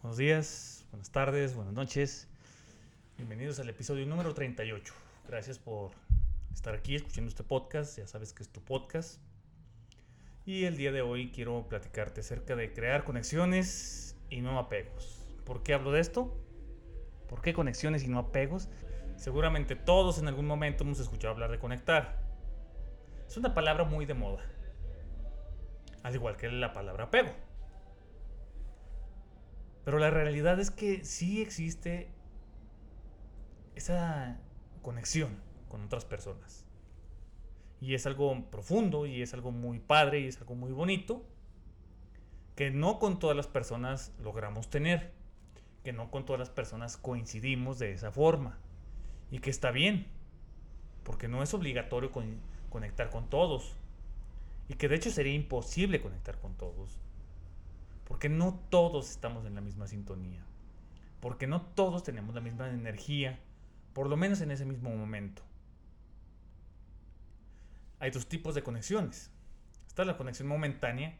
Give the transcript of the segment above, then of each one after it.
Buenos días, buenas tardes, buenas noches. Bienvenidos al episodio número 38. Gracias por estar aquí escuchando este podcast. Ya sabes que es tu podcast. Y el día de hoy quiero platicarte acerca de crear conexiones y no apegos. ¿Por qué hablo de esto? ¿Por qué conexiones y no apegos? Seguramente todos en algún momento hemos escuchado hablar de conectar. Es una palabra muy de moda. Al igual que la palabra apego. Pero la realidad es que sí existe esa conexión con otras personas. Y es algo profundo y es algo muy padre y es algo muy bonito que no con todas las personas logramos tener, que no con todas las personas coincidimos de esa forma. Y que está bien, porque no es obligatorio conectar con todos. Y que de hecho sería imposible conectar con todos porque no todos estamos en la misma sintonía. Porque no todos tenemos la misma energía, por lo menos en ese mismo momento. Hay dos tipos de conexiones. Está la conexión momentánea,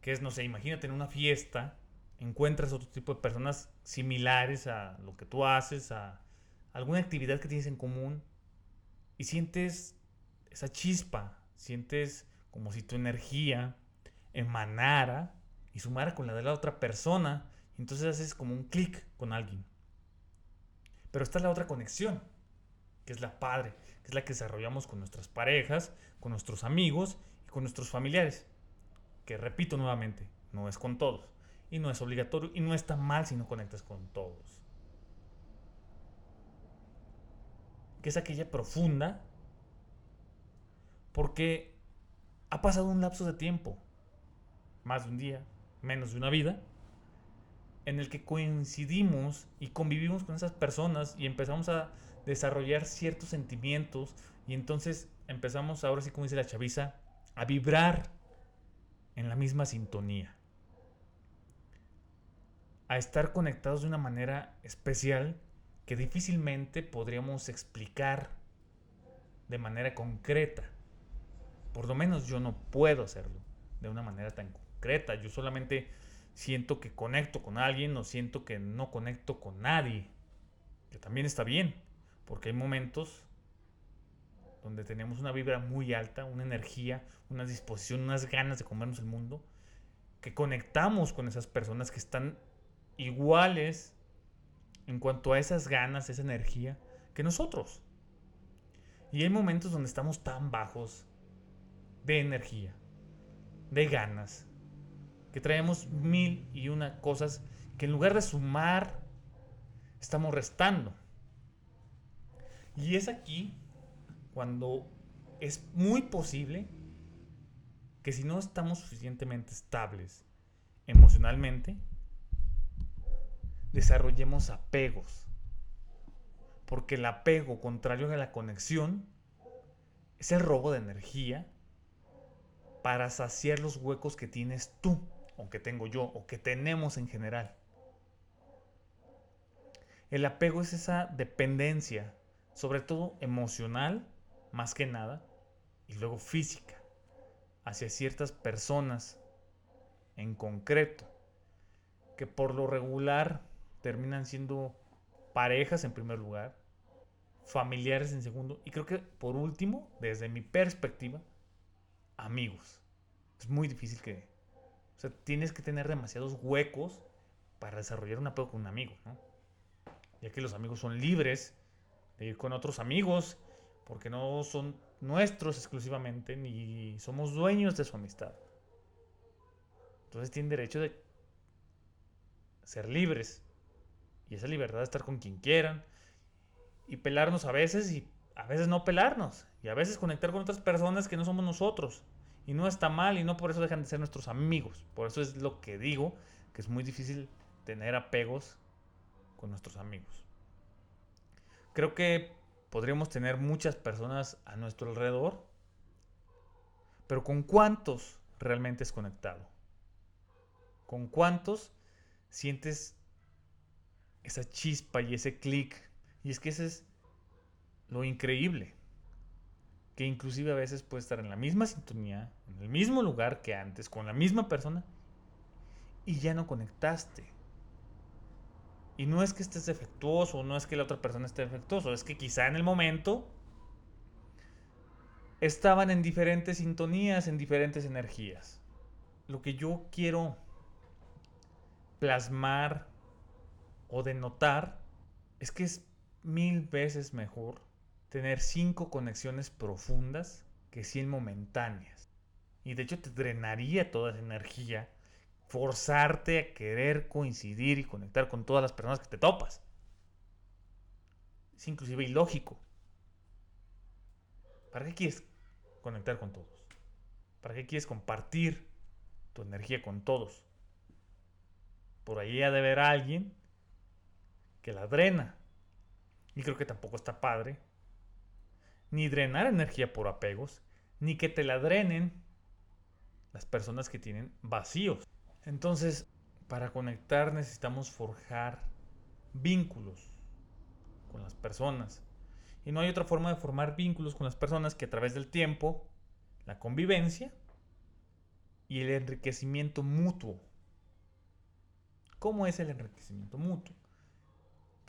que es, no sé, imagínate en una fiesta, encuentras otro tipo de personas similares a lo que tú haces, a alguna actividad que tienes en común, y sientes esa chispa, sientes como si tu energía emanara y sumar con la de la otra persona. entonces haces como un clic con alguien. Pero está la otra conexión, que es la padre, que es la que desarrollamos con nuestras parejas, con nuestros amigos y con nuestros familiares. Que repito nuevamente, no es con todos. Y no es obligatorio y no está mal si no conectas con todos. Que es aquella profunda porque ha pasado un lapso de tiempo, más de un día, menos de una vida, en el que coincidimos y convivimos con esas personas y empezamos a desarrollar ciertos sentimientos y entonces empezamos ahora sí como dice la chaviza a vibrar en la misma sintonía. A estar conectados de una manera especial que difícilmente podríamos explicar de manera concreta. Por lo menos yo no puedo hacerlo de una manera tan yo solamente siento que conecto con alguien o siento que no conecto con nadie. Que también está bien, porque hay momentos donde tenemos una vibra muy alta, una energía, una disposición, unas ganas de comernos el mundo, que conectamos con esas personas que están iguales en cuanto a esas ganas, esa energía, que nosotros. Y hay momentos donde estamos tan bajos de energía, de ganas, que traemos mil y una cosas que en lugar de sumar, estamos restando. Y es aquí cuando es muy posible que si no estamos suficientemente estables emocionalmente, desarrollemos apegos. Porque el apego, contrario a la conexión, es el robo de energía para saciar los huecos que tienes tú o que tengo yo, o que tenemos en general. El apego es esa dependencia, sobre todo emocional, más que nada, y luego física, hacia ciertas personas en concreto, que por lo regular terminan siendo parejas en primer lugar, familiares en segundo, y creo que por último, desde mi perspectiva, amigos. Es muy difícil que, o sea, tienes que tener demasiados huecos para desarrollar un apego con un amigo, ¿no? Ya que los amigos son libres de ir con otros amigos, porque no son nuestros exclusivamente, ni somos dueños de su amistad. Entonces tienen derecho de ser libres. Y esa libertad de estar con quien quieran. Y pelarnos a veces y a veces no pelarnos. Y a veces conectar con otras personas que no somos nosotros. Y no está mal y no por eso dejan de ser nuestros amigos. Por eso es lo que digo, que es muy difícil tener apegos con nuestros amigos. Creo que podríamos tener muchas personas a nuestro alrededor, pero ¿con cuántos realmente es conectado? ¿Con cuántos sientes esa chispa y ese clic? Y es que ese es lo increíble que inclusive a veces puede estar en la misma sintonía, en el mismo lugar que antes, con la misma persona, y ya no conectaste. Y no es que estés defectuoso, no es que la otra persona esté defectuoso, es que quizá en el momento estaban en diferentes sintonías, en diferentes energías. Lo que yo quiero plasmar o denotar es que es mil veces mejor tener cinco conexiones profundas que 100 momentáneas. Y de hecho te drenaría toda esa energía forzarte a querer coincidir y conectar con todas las personas que te topas. Es inclusive ilógico. ¿Para qué quieres conectar con todos? ¿Para qué quieres compartir tu energía con todos? Por ahí ha de haber alguien que la drena. Y creo que tampoco está padre. Ni drenar energía por apegos, ni que te la drenen las personas que tienen vacíos. Entonces, para conectar necesitamos forjar vínculos con las personas. Y no hay otra forma de formar vínculos con las personas que a través del tiempo, la convivencia y el enriquecimiento mutuo. ¿Cómo es el enriquecimiento mutuo?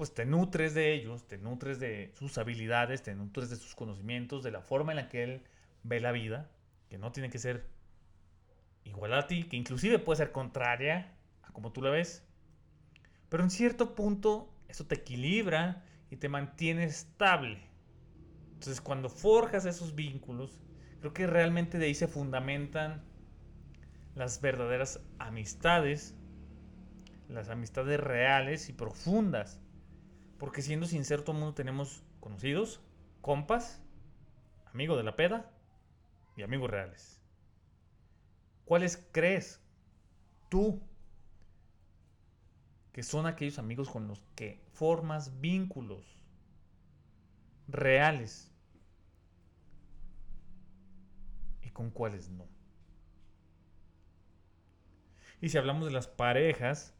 Pues te nutres de ellos, te nutres de sus habilidades, te nutres de sus conocimientos, de la forma en la que él ve la vida, que no tiene que ser igual a ti, que inclusive puede ser contraria a como tú la ves. Pero en cierto punto eso te equilibra y te mantiene estable. Entonces cuando forjas esos vínculos, creo que realmente de ahí se fundamentan las verdaderas amistades, las amistades reales y profundas. Porque siendo sincero, todo el mundo tenemos conocidos, compas, amigos de la peda y amigos reales. ¿Cuáles crees tú que son aquellos amigos con los que formas vínculos reales y con cuáles no? Y si hablamos de las parejas,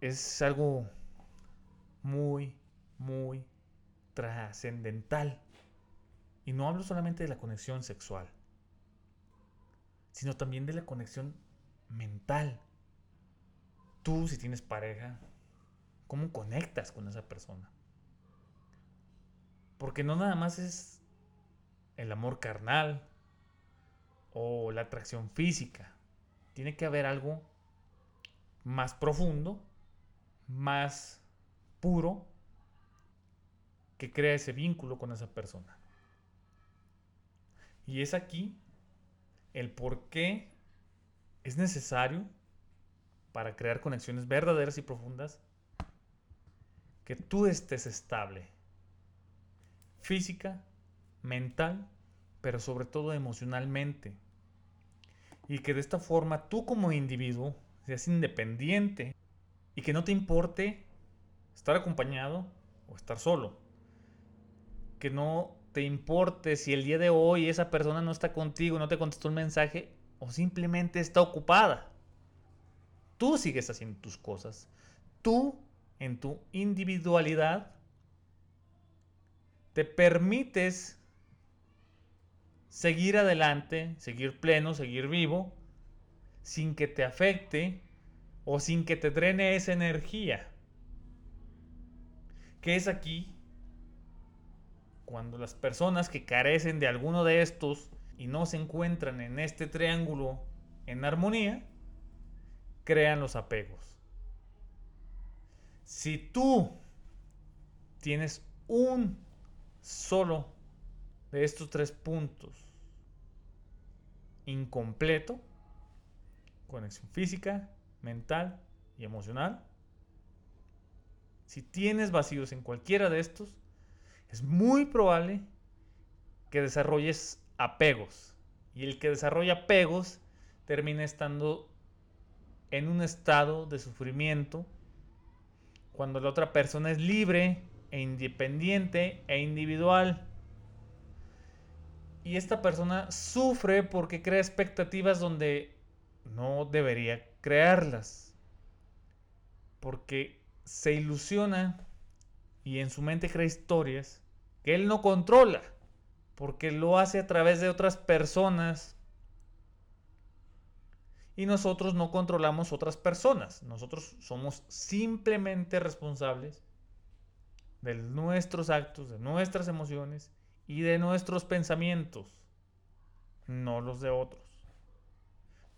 es algo muy, muy trascendental. Y no hablo solamente de la conexión sexual sino también de la conexión mental. Tú, si tienes pareja, ¿cómo conectas con esa persona? Porque no nada más es el amor carnal o la atracción física. Tiene que haber algo más profundo, más puro, que crea ese vínculo con esa persona. Y es aquí el por qué es necesario para crear conexiones verdaderas y profundas que tú estés estable, física, mental, pero sobre todo emocionalmente. Y que de esta forma tú como individuo seas independiente y que no te importe estar acompañado o estar solo. Que no te importe si el día de hoy esa persona no está contigo, no te contestó un mensaje o simplemente está ocupada. Tú sigues haciendo tus cosas. Tú, en tu individualidad, te permites seguir adelante, seguir pleno, seguir vivo, sin que te afecte o sin que te drene esa energía. Que es aquí cuando las personas que carecen de alguno de estos y no se encuentran en este triángulo en armonía, crean los apegos. Si tú tienes un solo de estos tres puntos incompleto, conexión física, mental y emocional, si tienes vacíos en cualquiera de estos, es muy probable que desarrolles apegos. Y el que desarrolla apegos termina estando en un estado de sufrimiento cuando la otra persona es libre e independiente e individual. Y esta persona sufre porque crea expectativas donde no debería crearlas. Porque se ilusiona y en su mente crea historias que él no controla, porque lo hace a través de otras personas Y nosotros no controlamos otras personas. Nosotros somos simplemente responsables de nuestros actos, de nuestras emociones y de nuestros pensamientos, no los de otros.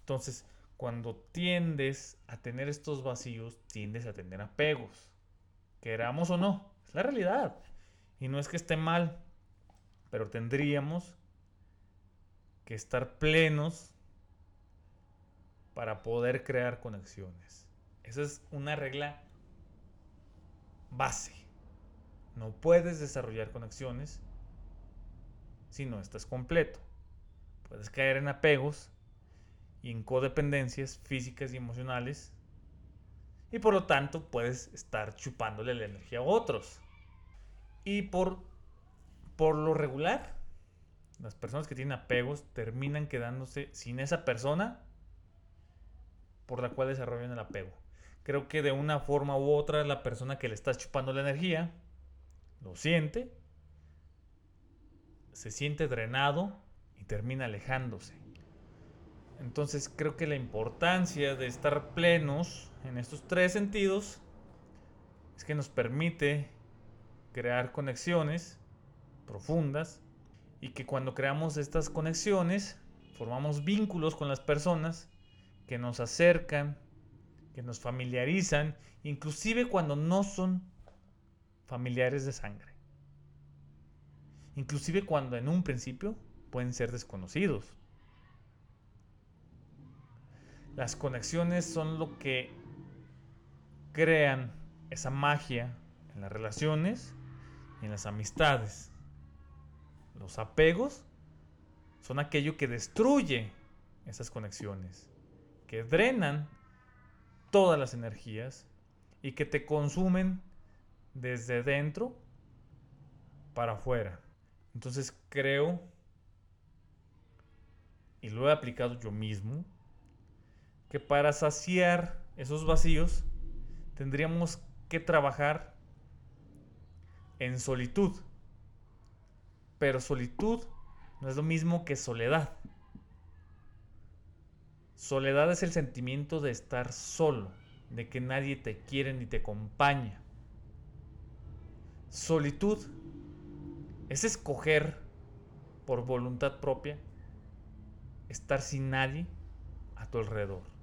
Entonces, cuando tiendes a tener estos vacíos, tiendes a tener apegos, queramos o no, es la realidad. Y no es que esté mal, pero tendríamos que estar plenos para poder crear conexiones. Esa es una regla base. No puedes desarrollar conexiones si no estás completo. Puedes caer en apegos y en codependencias físicas y emocionales y por lo tanto puedes estar chupándole la energía a otros. Y por, por lo regular, las personas que tienen apegos terminan quedándose sin esa persona por la cual desarrollan el apego. Creo que de una forma u otra la persona que le está chupando la energía lo siente, se siente drenado y termina alejándose. Entonces creo que la importancia de estar plenos en estos tres sentidos es que nos permite crear conexiones profundas y que cuando creamos estas conexiones formamos vínculos con las personas que nos acercan, que nos familiarizan, inclusive cuando no son familiares de sangre. Inclusive cuando en un principio pueden ser desconocidos. Las conexiones son lo que crean esa magia en las relaciones y en las amistades. Los apegos son aquello que destruye esas conexiones, que drenan todas las energías y que te consumen desde dentro para afuera. Entonces creo, y lo he aplicado yo mismo, que para saciar esos vacíos tendríamos que trabajar en solitud. Pero solitud no es lo mismo que soledad. Soledad es el sentimiento de estar solo, de que nadie te quiere ni te acompaña. Solitud es escoger por voluntad propia estar sin nadie a tu alrededor.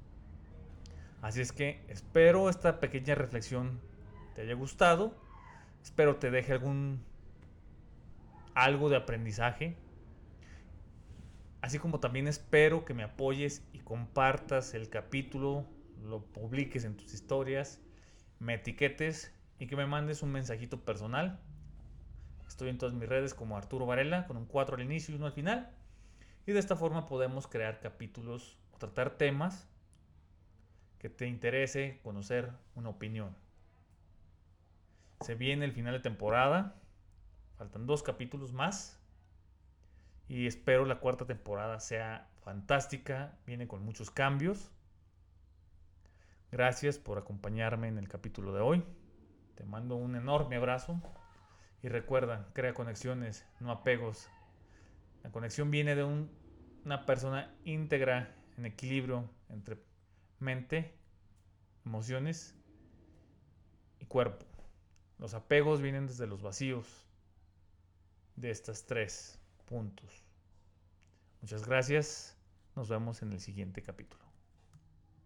Así es que espero esta pequeña reflexión te haya gustado. Espero te deje algún algo de aprendizaje. Así como también espero que me apoyes y compartas el capítulo, lo publiques en tus historias, me etiquetes y que me mandes un mensajito personal. Estoy en todas mis redes como Arturo Varela, con un 4 al inicio y uno al final. Y de esta forma podemos crear capítulos o tratar temas que te interese conocer una opinión. Se viene el final de temporada. Faltan dos capítulos más. Y espero la cuarta temporada sea fantástica. Viene con muchos cambios. Gracias por acompañarme en el capítulo de hoy. Te mando un enorme abrazo y recuerda, crea conexiones, no apegos. La conexión viene de una persona íntegra, en equilibrio entre mente, emociones y cuerpo. Los apegos vienen desde los vacíos de estos tres puntos. Muchas gracias. Nos vemos en el siguiente capítulo.